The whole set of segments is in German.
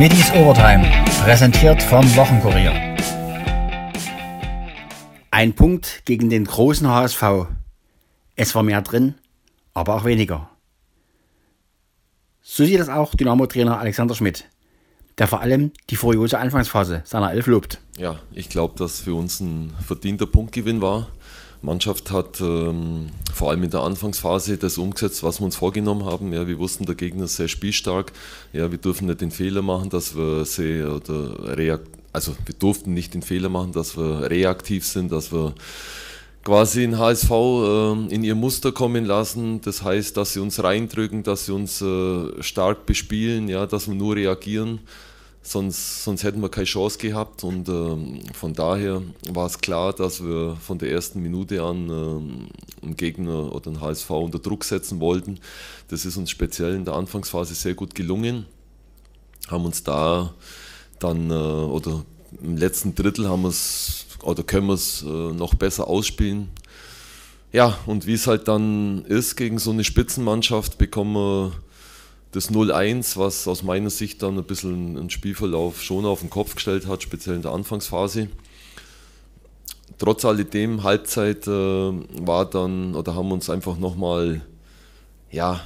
Schmittis Overtime, präsentiert vom Wochenkurier. Ein Punkt gegen den großen HSV. Es war mehr drin, aber auch weniger. So sieht das auch Dynamo-Trainer Alexander Schmidt, der vor allem die furiose Anfangsphase seiner Elf lobt. Ja, ich glaube, dass für uns ein verdienter Punktgewinn war. Mannschaft hat ähm, vor allem in der Anfangsphase das umgesetzt, was wir uns vorgenommen haben. Ja, wir wussten, der Gegner ist sehr spielstark. Ja, wir dürfen nicht den Fehler machen, dass wir sehr oder reakt also wir durften nicht den Fehler machen, dass wir reaktiv sind, dass wir quasi den HSV äh, in ihr Muster kommen lassen. Das heißt, dass sie uns reindrücken, dass sie uns äh, stark bespielen, ja, dass wir nur reagieren sonst, sonst hätten wir keine Chance gehabt. Und ähm, von daher war es klar, dass wir von der ersten Minute an ähm, einen Gegner oder einen HSV unter Druck setzen wollten. Das ist uns speziell in der Anfangsphase sehr gut gelungen. Haben uns da dann, äh, oder im letzten Drittel haben wir oder können wir es äh, noch besser ausspielen. Ja, und wie es halt dann ist gegen so eine Spitzenmannschaft, bekommen wir das 0-1, was aus meiner Sicht dann ein bisschen einen Spielverlauf schon auf den Kopf gestellt hat, speziell in der Anfangsphase. Trotz alledem, Halbzeit äh, war dann, oder haben uns einfach nochmal, ja,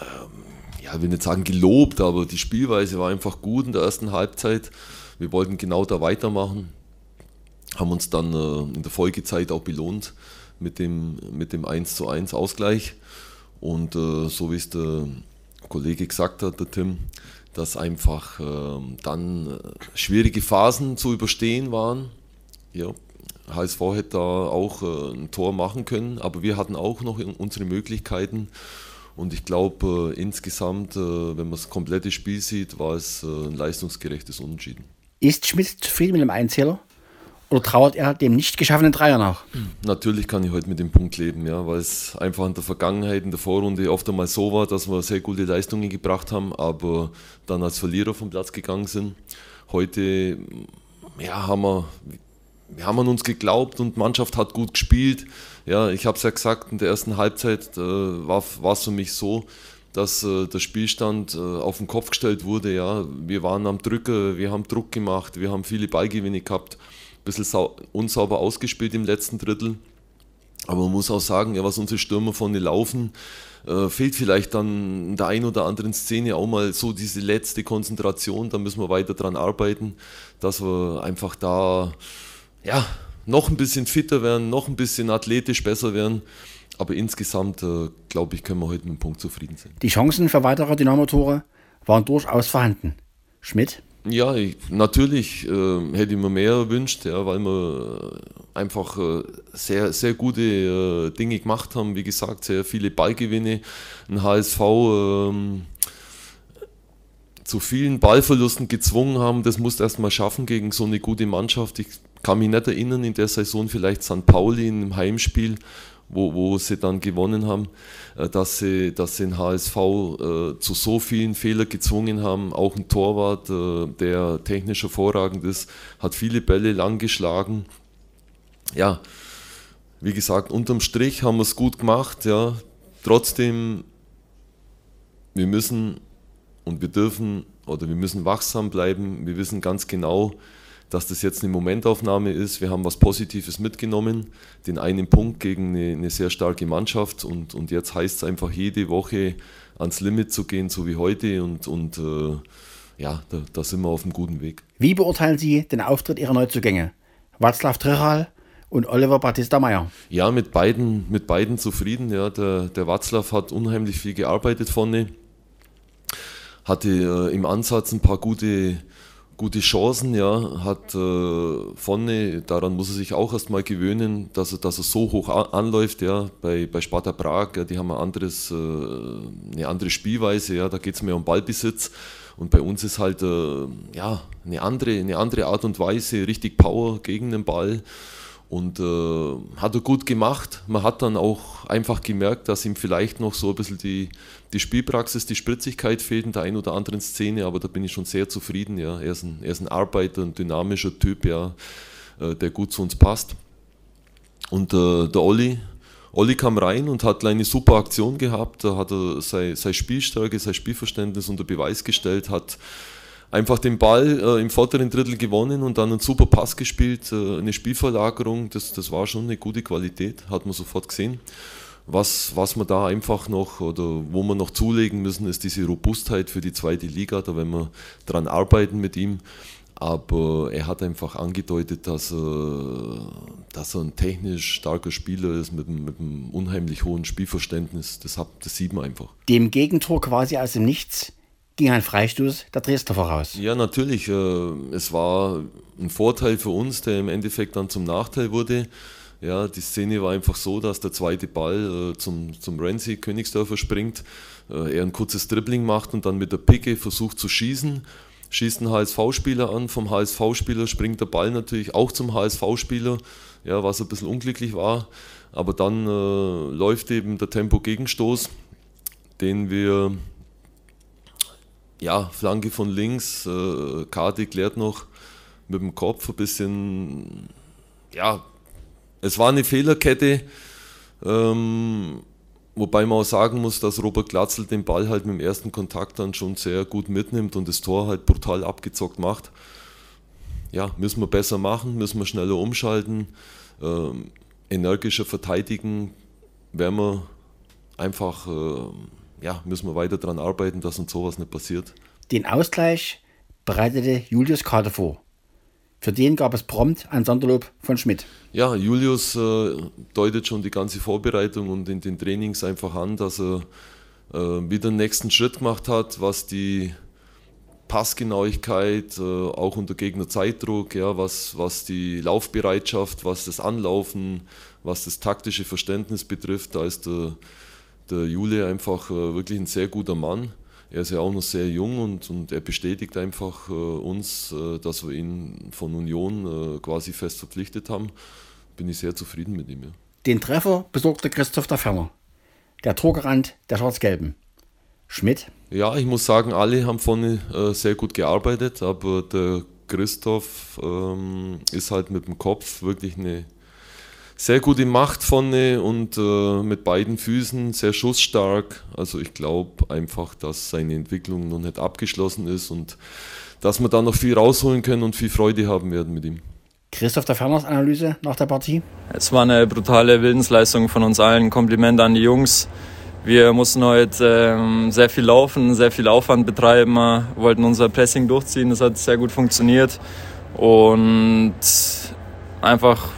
ähm, ja, ich will nicht sagen gelobt, aber die Spielweise war einfach gut in der ersten Halbzeit. Wir wollten genau da weitermachen, haben uns dann äh, in der Folgezeit auch belohnt mit dem, mit dem 1 zu 1 Ausgleich. Und äh, so wie es der Kollege gesagt hat, der Tim, dass einfach äh, dann schwierige Phasen zu überstehen waren. Ja, HSV hätte da auch äh, ein Tor machen können, aber wir hatten auch noch unsere Möglichkeiten. Und ich glaube, äh, insgesamt, äh, wenn man das komplette Spiel sieht, war es äh, ein leistungsgerechtes Unentschieden. Ist Schmidt zufrieden mit dem Einzähler? Oder trauert er dem nicht geschaffenen Dreier nach? Natürlich kann ich heute mit dem Punkt leben, ja, weil es einfach in der Vergangenheit, in der Vorrunde oft einmal so war, dass wir sehr gute Leistungen gebracht haben, aber dann als Verlierer vom Platz gegangen sind. Heute ja, haben, wir, wir haben an uns geglaubt und die Mannschaft hat gut gespielt. Ja, ich habe es ja gesagt, in der ersten Halbzeit äh, war es für mich so, dass äh, der Spielstand äh, auf den Kopf gestellt wurde. Ja. Wir waren am Drücker, wir haben Druck gemacht, wir haben viele Ballgewinne gehabt bisschen unsauber ausgespielt im letzten Drittel. Aber man muss auch sagen, ja, was unsere Stürmer vorne laufen, äh, fehlt vielleicht dann in der einen oder anderen Szene auch mal so diese letzte Konzentration. Da müssen wir weiter dran arbeiten, dass wir einfach da ja, noch ein bisschen fitter werden, noch ein bisschen athletisch besser werden. Aber insgesamt, äh, glaube ich, können wir heute mit dem Punkt zufrieden sein. Die Chancen für weitere Dynamo-Tore waren durchaus vorhanden. Schmidt? Ja, ich, natürlich äh, hätte ich mir mehr erwünscht, ja, weil wir einfach äh, sehr, sehr gute äh, Dinge gemacht haben. Wie gesagt, sehr viele Ballgewinne. Ein HSV ähm, zu vielen Ballverlusten gezwungen haben. Das musst du erstmal schaffen gegen so eine gute Mannschaft. Ich kann mich nicht erinnern, in der Saison vielleicht St. Pauli im Heimspiel wo, wo sie dann gewonnen haben, äh, dass sie, dass sie den HSV äh, zu so vielen Fehlern gezwungen haben. Auch ein Torwart, äh, der technisch hervorragend ist, hat viele Bälle lang geschlagen. Ja, wie gesagt, unterm Strich haben wir es gut gemacht. Ja. Trotzdem, wir müssen und wir dürfen oder wir müssen wachsam bleiben. Wir wissen ganz genau, dass das jetzt eine Momentaufnahme ist. Wir haben was Positives mitgenommen, den einen Punkt gegen eine, eine sehr starke Mannschaft und, und jetzt heißt es einfach jede Woche ans Limit zu gehen, so wie heute und, und äh, ja, da, da, sind wir auf einem guten Weg. Wie beurteilen Sie den Auftritt Ihrer Neuzugänge? Václav Trichal und Oliver Batista Meyer? Ja, mit beiden, mit beiden zufrieden. Ja, der, der Václav hat unheimlich viel gearbeitet vorne, hatte äh, im Ansatz ein paar gute gute Chancen, ja, hat äh, vorne, daran muss er sich auch erstmal gewöhnen, dass er, dass er so hoch anläuft, ja, bei, bei Sparta Prag, ja, die haben ein anderes, äh, eine andere Spielweise, ja, da geht es mehr um Ballbesitz. Und bei uns ist halt äh, ja, eine, andere, eine andere Art und Weise, richtig Power gegen den Ball und äh, hat er gut gemacht. Man hat dann auch einfach gemerkt, dass ihm vielleicht noch so ein bisschen die, die Spielpraxis, die Spritzigkeit fehlt in der einen oder anderen Szene, aber da bin ich schon sehr zufrieden. Ja. Er, ist ein, er ist ein Arbeiter, ein dynamischer Typ, ja, äh, der gut zu uns passt. Und äh, der Olli, Olli kam rein und hat eine super Aktion gehabt. Da hat er seine, seine Spielstärke, sein Spielverständnis unter Beweis gestellt, hat einfach den Ball äh, im vorderen Drittel gewonnen und dann einen super Pass gespielt, äh, eine Spielverlagerung. Das, das war schon eine gute Qualität, hat man sofort gesehen. Was, was wir da einfach noch oder wo wir noch zulegen müssen, ist diese Robustheit für die zweite Liga. Da werden wir dran arbeiten mit ihm. Aber er hat einfach angedeutet, dass er, dass er ein technisch starker Spieler ist mit, mit einem unheimlich hohen Spielverständnis. Das, hat, das sieht man einfach. Dem Gegentor quasi aus dem Nichts ging ein Freistoß der Dresdner voraus. Ja, natürlich. Äh, es war ein Vorteil für uns, der im Endeffekt dann zum Nachteil wurde. Ja, die Szene war einfach so, dass der zweite Ball äh, zum, zum Renzi Königsdörfer springt, äh, er ein kurzes Dribbling macht und dann mit der Picke versucht zu schießen schießt ein HSV-Spieler an, vom HSV-Spieler springt der Ball natürlich auch zum HSV-Spieler, ja, was ein bisschen unglücklich war. Aber dann äh, läuft eben der Tempo-Gegenstoß, den wir, ja, Flanke von links, äh, Kati klärt noch mit dem Kopf ein bisschen, ja, es war eine Fehlerkette. Ähm, Wobei man auch sagen muss, dass Robert Glatzel den Ball halt mit dem ersten Kontakt dann schon sehr gut mitnimmt und das Tor halt brutal abgezockt macht. Ja, müssen wir besser machen, müssen wir schneller umschalten, ähm, energischer verteidigen, werden wir einfach, äh, ja, müssen wir weiter daran arbeiten, dass uns sowas nicht passiert. Den Ausgleich bereitete Julius Kader vor. Für den gab es prompt ein Sonderlob von Schmidt. Ja, Julius äh, deutet schon die ganze Vorbereitung und in den Trainings einfach an, dass er äh, wieder den nächsten Schritt gemacht hat, was die Passgenauigkeit, äh, auch unter Gegnerzeitdruck, ja, was, was die Laufbereitschaft, was das Anlaufen, was das taktische Verständnis betrifft. Da ist der, der Jule einfach äh, wirklich ein sehr guter Mann er ist ja auch noch sehr jung und, und er bestätigt einfach äh, uns, äh, dass wir ihn von Union äh, quasi fest verpflichtet haben. Bin ich sehr zufrieden mit ihm. Ja. Den Treffer besorgte Christoph der Ferner, der Torgerand der Schwarz-Gelben. Schmidt? Ja, ich muss sagen, alle haben vorne äh, sehr gut gearbeitet, aber der Christoph ähm, ist halt mit dem Kopf wirklich eine sehr gute Macht vorne und äh, mit beiden Füßen sehr schussstark. Also ich glaube einfach, dass seine Entwicklung noch nicht abgeschlossen ist und dass wir da noch viel rausholen können und viel Freude haben werden mit ihm. Christoph der Ferners Analyse nach der Partie? Es war eine brutale Willensleistung von uns allen. Kompliment an die Jungs. Wir mussten heute ähm, sehr viel laufen, sehr viel Aufwand betreiben, wollten unser Pressing durchziehen. Das hat sehr gut funktioniert und einfach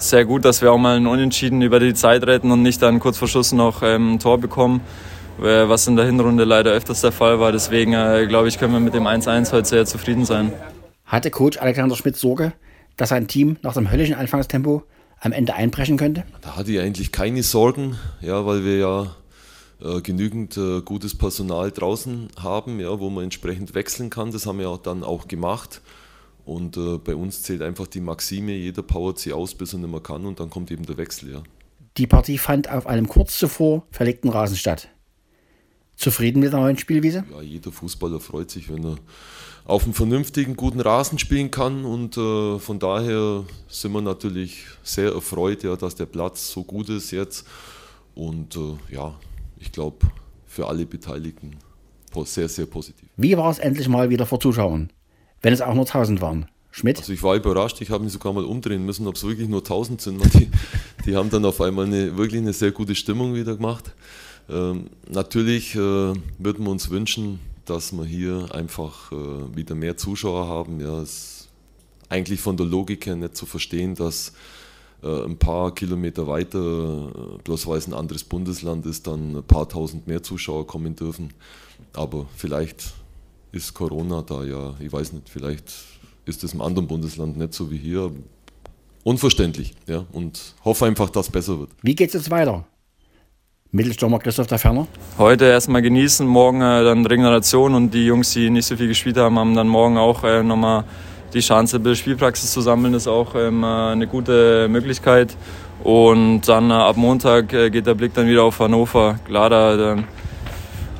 sehr gut, dass wir auch mal einen Unentschieden über die Zeit retten und nicht dann kurz vor Schluss noch ähm, ein Tor bekommen, was in der Hinrunde leider öfters der Fall war. Deswegen äh, glaube ich, können wir mit dem 1-1 heute sehr zufrieden sein. Hatte Coach Alexander Schmidt Sorge, dass sein Team nach dem höllischen Anfangstempo am Ende einbrechen könnte? Da hatte ich eigentlich keine Sorgen, ja, weil wir ja äh, genügend äh, gutes Personal draußen haben, ja, wo man entsprechend wechseln kann. Das haben wir auch dann auch gemacht. Und äh, bei uns zählt einfach die Maxime, jeder powert sie aus, bis er nicht mehr kann und dann kommt eben der Wechsel, ja. Die Partie fand auf einem kurz zuvor verlegten Rasen statt. Zufrieden mit der neuen Spielwiese? Ja, jeder Fußballer freut sich, wenn er auf einem vernünftigen, guten Rasen spielen kann und äh, von daher sind wir natürlich sehr erfreut, ja, dass der Platz so gut ist jetzt und äh, ja, ich glaube für alle Beteiligten sehr, sehr positiv. Wie war es endlich mal wieder vor Zuschauern? Wenn es auch nur 1000 waren. Schmidt? Also ich war überrascht, ich habe mich sogar mal umdrehen müssen, ob es wirklich nur 1000 sind. Die, die haben dann auf einmal eine, wirklich eine sehr gute Stimmung wieder gemacht. Ähm, natürlich äh, würden wir uns wünschen, dass wir hier einfach äh, wieder mehr Zuschauer haben. Ja, es ist eigentlich von der Logik her nicht zu verstehen, dass äh, ein paar Kilometer weiter, äh, bloß weil es ein anderes Bundesland ist, dann ein paar tausend mehr Zuschauer kommen dürfen. Aber vielleicht ist Corona da ja, ich weiß nicht, vielleicht ist es im anderen Bundesland nicht so wie hier. Unverständlich, ja, und hoffe einfach, dass es besser wird. Wie geht es jetzt weiter? Mittelstürmer Christoph der Ferner? Heute erstmal genießen, morgen äh, dann Regeneration und die Jungs, die nicht so viel gespielt haben, haben dann morgen auch äh, nochmal die Chance, ein bisschen Spielpraxis zu sammeln, ist auch ähm, äh, eine gute Möglichkeit. Und dann äh, ab Montag äh, geht der Blick dann wieder auf Hannover. Klar, da, da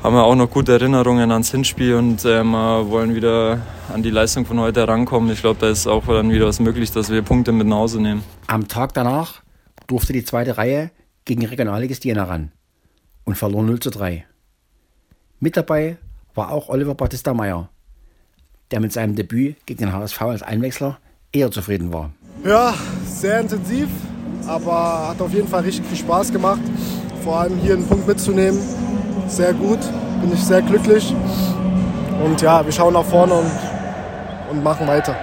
haben wir auch noch gute Erinnerungen ans Hinspiel und ähm, wollen wieder an die Leistung von heute herankommen. Ich glaube, da ist auch dann wieder was möglich, dass wir Punkte mit nach Hause nehmen. Am Tag danach durfte die zweite Reihe gegen Regionalligist Jena ran und verlor 0 zu 3. Mit dabei war auch Oliver Battista Meyer, der mit seinem Debüt gegen den HSV als Einwechsler eher zufrieden war. Ja, sehr intensiv, aber hat auf jeden Fall richtig viel Spaß gemacht. Vor allem hier einen Punkt mitzunehmen, sehr gut, bin ich sehr glücklich. Und ja, wir schauen nach vorne und, und machen weiter.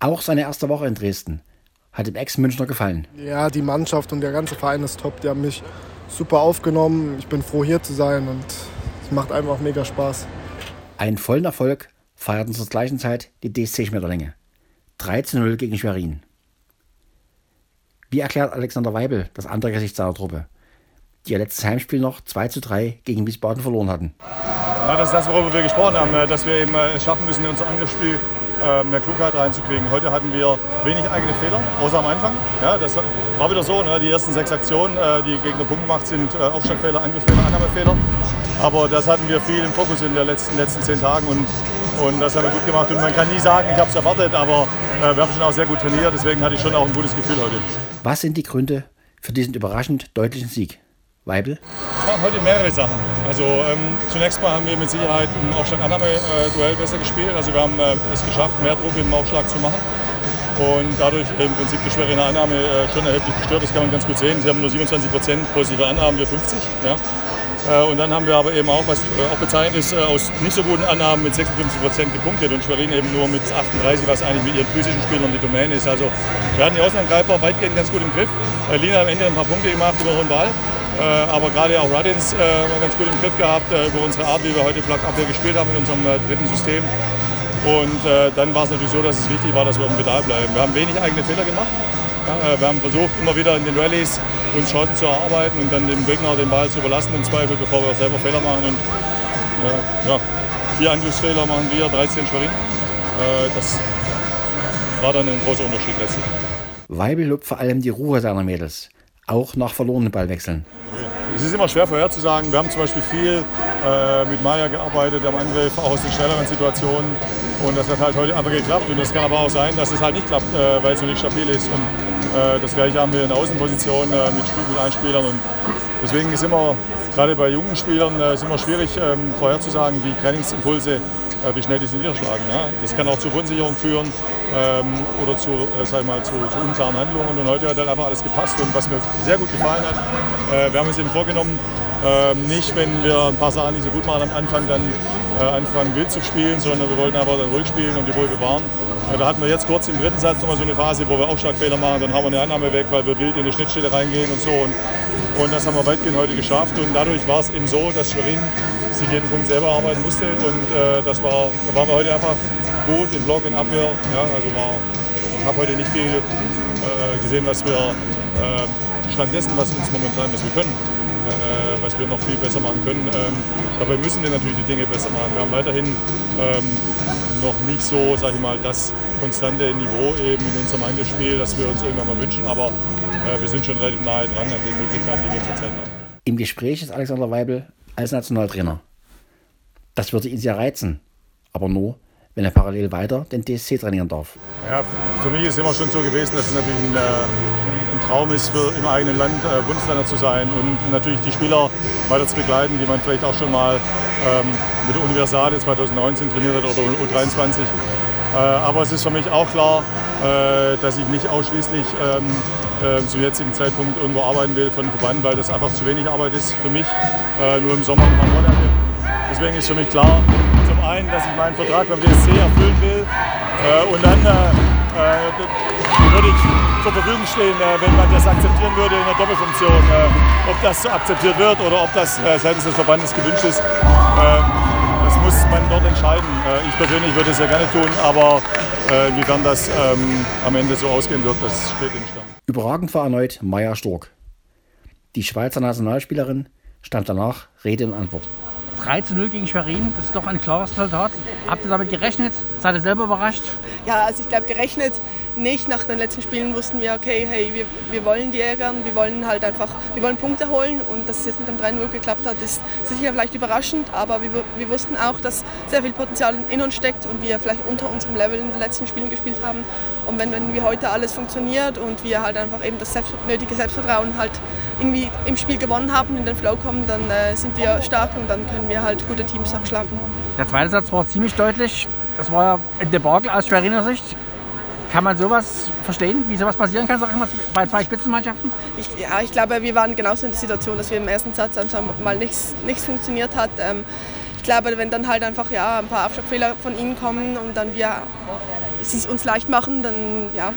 Auch seine erste Woche in Dresden hat dem Ex-Münchner gefallen. Ja, die Mannschaft und der ganze Verein ist top. Die haben mich super aufgenommen. Ich bin froh, hier zu sein und es macht einfach mega Spaß. Einen vollen Erfolg feierten zur gleichen Zeit die DSC Schmetterlinge. 13-0 gegen Schwerin. Wie erklärt Alexander Weibel das andere Gesicht seiner Truppe, die ihr letztes Heimspiel noch 2 zu 3 gegen Wiesbaden verloren hatten? Ja, das ist das, worüber wir gesprochen haben, äh, dass wir eben äh, schaffen müssen, in unser Angriffsspiel äh, mehr Klugheit reinzukriegen. Heute hatten wir wenig eigene Fehler, außer am Anfang. Ja, das war wieder so. Ne? Die ersten sechs Aktionen, die Gegner Punkt gemacht, sind Aufschlagfehler, Angriffsfehler, Annahmefehler. Aber das hatten wir viel im Fokus in den letzten, letzten zehn Tagen und, und das haben wir gut gemacht. Und man kann nie sagen, ich habe es erwartet, aber äh, wir haben schon auch sehr gut trainiert, deswegen hatte ich schon auch ein gutes Gefühl heute. Was sind die Gründe für diesen überraschend deutlichen Sieg? Weibel? Ja, heute mehrere Sachen. Also ähm, zunächst mal haben wir mit Sicherheit im Aufschlag-Annahme-Duell besser gespielt. Also wir haben äh, es geschafft, mehr Druck im Aufschlag zu machen und dadurch im Prinzip die schwere Annahme äh, schon erheblich gestört. Das kann man ganz gut sehen. Sie haben nur 27 Prozent positive Annahmen, wir 50. Ja. Äh, und dann haben wir aber eben auch, was äh, auch bezeichnend ist, äh, aus nicht so guten Annahmen mit 56 Prozent gepunktet und Schwerin eben nur mit 38, was eigentlich mit ihren physischen Spielern die Domäne ist. Also wir hatten die Außenangreifer weitgehend ganz gut im Griff. Lina hat am Ende ein paar Punkte gemacht über den Ball. Aber gerade auch Ruddins äh, ganz gut im Griff gehabt über unsere Art, wie wir heute Plug-Abwehr gespielt haben in unserem dritten System. Und dann war es natürlich so, dass es wichtig war, dass wir dem Pedal bleiben. Wir haben wenig eigene Fehler gemacht. Wir haben versucht, immer wieder in den Rallyes uns Chancen zu erarbeiten und dann dem Gegner den Ball zu überlassen im Zweifel, bevor wir selber Fehler machen. Und äh, ja, vier Angriffsfehler machen wir, 13 Schwerin. Äh, das war dann ein großer Unterschied letztlich. Weibel lobt vor allem die Ruhe seiner Mädels, auch nach verlorenen Ballwechseln. Es ist immer schwer vorherzusagen. Wir haben zum Beispiel viel äh, mit Maya gearbeitet am Angriff, auch aus den schnelleren Situationen. Und das hat halt heute einfach geklappt. Und es kann aber auch sein, dass es halt nicht klappt, äh, weil es so nicht stabil ist. Und äh, das gleiche haben wir in der Außenposition äh, mit, mit Einspielern. Und deswegen ist immer, gerade bei jungen Spielern, äh, ist immer schwierig ähm, vorherzusagen, wie Trainingsimpulse, wie schnell die sie niederschlagen. Das kann auch zu Verunsicherung führen ähm, oder zu, sag mal, zu, zu unklaren Handlungen. Und heute hat halt einfach alles gepasst. Und was mir sehr gut gefallen hat, wir haben uns eben vorgenommen, ähm, nicht, wenn wir ein paar Sachen nicht so gut machen am Anfang, dann anfangen wild zu spielen, sondern wir wollten einfach dann ruhig spielen und die Ruhe bewahren. Da hatten wir jetzt kurz im dritten Satz nochmal so eine Phase, wo wir Aufschlagfehler machen, dann haben wir eine Annahme weg, weil wir wild in die Schnittstelle reingehen und so. Und, und das haben wir weitgehend heute geschafft. Und dadurch war es eben so, dass Schwerin sich jeden Punkt selber arbeiten musste. Und äh, das war, da waren wir heute einfach gut in Block, in Abwehr. Ja, also war, ich habe heute nicht viel äh, gesehen, was wir äh, stattdessen, was uns momentan, was wir können äh, was wir noch viel besser machen können. Ähm, dabei müssen wir natürlich die Dinge besser machen. Wir haben weiterhin ähm, noch nicht so, sage ich mal, das konstante Niveau eben in unserem Angriffsspiel, das wir uns irgendwann mal wünschen, aber äh, wir sind schon relativ nahe dran an den Möglichkeiten, die wir zurzeit haben. Im Gespräch ist Alexander Weibel als Nationaltrainer. Das würde ihn sehr reizen, aber nur, wenn er parallel weiter den DSC trainieren darf. Ja, für mich ist es immer schon so gewesen, dass es natürlich ein, äh, ein Traum ist, für im eigenen Land äh, Bundestrainer zu sein und natürlich die Spieler weiter zu begleiten, die man vielleicht auch schon mal ähm, mit der Universale 2019 trainiert hat oder U23. Äh, aber es ist für mich auch klar, äh, dass ich nicht ausschließlich ähm, äh, zum jetzigen Zeitpunkt irgendwo arbeiten will für den Verband, weil das einfach zu wenig Arbeit ist für mich, äh, nur im Sommer am Monate. Deswegen ist für mich klar, zum einen, dass ich meinen Vertrag beim DSC erfüllen will äh, und dann äh, würde ich zur Verfügung stehen, wenn man das akzeptieren würde in der Doppelfunktion. ob das so akzeptiert wird oder ob das seitens des Verbandes gewünscht ist, das muss man dort entscheiden. ich persönlich würde es sehr gerne tun, aber inwiefern das ähm, am Ende so ausgehen wird, das steht in Stand. Überragend war erneut Maya Stork. Die Schweizer Nationalspielerin stand danach Rede und Antwort. 3 zu 0 gegen Schwerin, das ist doch ein klares Resultat. Habt ihr damit gerechnet? Seid ihr selber überrascht? Ja, also ich glaube, gerechnet nicht. Nach den letzten Spielen wussten wir, okay, hey, wir, wir wollen die ärgern, wir wollen halt einfach, wir wollen Punkte holen und dass es jetzt mit dem 3-0 geklappt hat, ist sicher vielleicht überraschend, aber wir, wir wussten auch, dass sehr viel Potenzial in uns steckt und wir vielleicht unter unserem Level in den letzten Spielen gespielt haben. Und wenn, wenn wir heute alles funktioniert und wir halt einfach eben das selbst, nötige Selbstvertrauen halt irgendwie im Spiel gewonnen haben, in den Flow kommen, dann äh, sind wir stark und dann können wir halt gute Teams auch schlagen. Der zweite Satz war ziemlich deutlich. Das war ja ein Debakel aus Schweriner Sicht. Kann man sowas verstehen, wie sowas passieren kann, sag ich mal, bei zwei Spitzenmannschaften? Ich, ja, ich glaube, wir waren genauso in der Situation, dass wir im ersten Satz einfach mal nichts, nichts funktioniert hat. Ähm, ich glaube, wenn dann halt einfach ja, ein paar Abschlagfehler von ihnen kommen und dann wir es uns leicht machen, dann ja,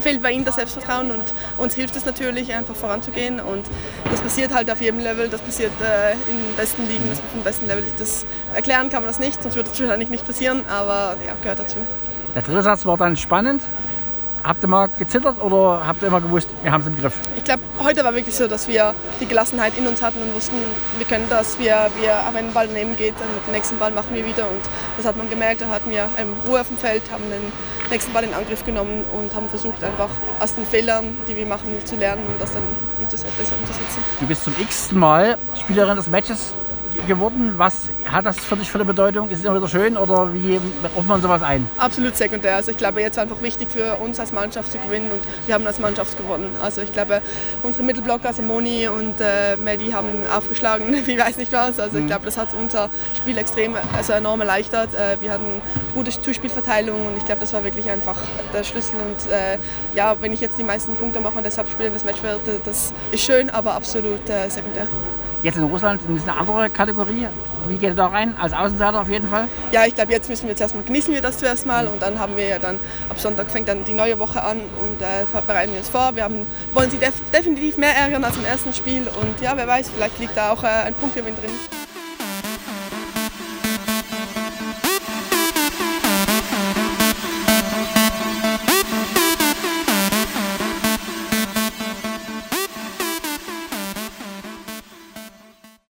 fehlt bei ihnen das Selbstvertrauen und uns hilft es natürlich, einfach voranzugehen. Und das passiert halt auf jedem Level, das passiert äh, in den besten Ligen, das auf dem besten Level. Das erklären kann man das nicht, sonst würde es wahrscheinlich nicht passieren, aber ja, gehört dazu. Der dritte Satz war dann spannend. Habt ihr mal gezittert oder habt ihr immer gewusst, wir haben es im Griff? Ich glaube, heute war wirklich so, dass wir die Gelassenheit in uns hatten und wussten, wir können das. Wir, wir, wenn ein Ball daneben geht, dann den nächsten Ball machen wir wieder. Und das hat man gemerkt. Da hatten wir ähm, Ruhe auf dem Feld, haben den nächsten Ball in Angriff genommen und haben versucht, einfach aus den Fehlern, die wir machen, zu lernen und das dann besser umzusetzen. Du bist zum x Mal Spielerin des Matches geworden. Was hat das für dich für eine Bedeutung? Ist es immer wieder schön oder wie ruft man sowas ein? Absolut sekundär. Also ich glaube, jetzt einfach wichtig für uns als Mannschaft zu gewinnen und wir haben als Mannschaft gewonnen. Also ich glaube, unsere Mittelblocker, also Moni und äh, Medi, haben aufgeschlagen, wie weiß nicht was. Also ich mhm. glaube, das hat unser Spiel extrem, also enorm erleichtert. Äh, wir hatten gute Zuspielverteilung und ich glaube, das war wirklich einfach der Schlüssel. Und äh, ja, wenn ich jetzt die meisten Punkte mache und deshalb spiele das Match werde, das ist schön, aber absolut äh, sekundär. Jetzt in Russland ist eine andere Kategorie. Wie geht ihr da rein? Als Außenseiter auf jeden Fall? Ja, ich glaube, jetzt müssen wir zuerst mal genießen wir das zuerst mal und dann haben wir ja dann ab Sonntag fängt dann die neue Woche an und äh, bereiten wir uns vor. Wir haben, wollen sie def definitiv mehr ärgern als im ersten Spiel und ja, wer weiß, vielleicht liegt da auch äh, ein Punktgewinn drin.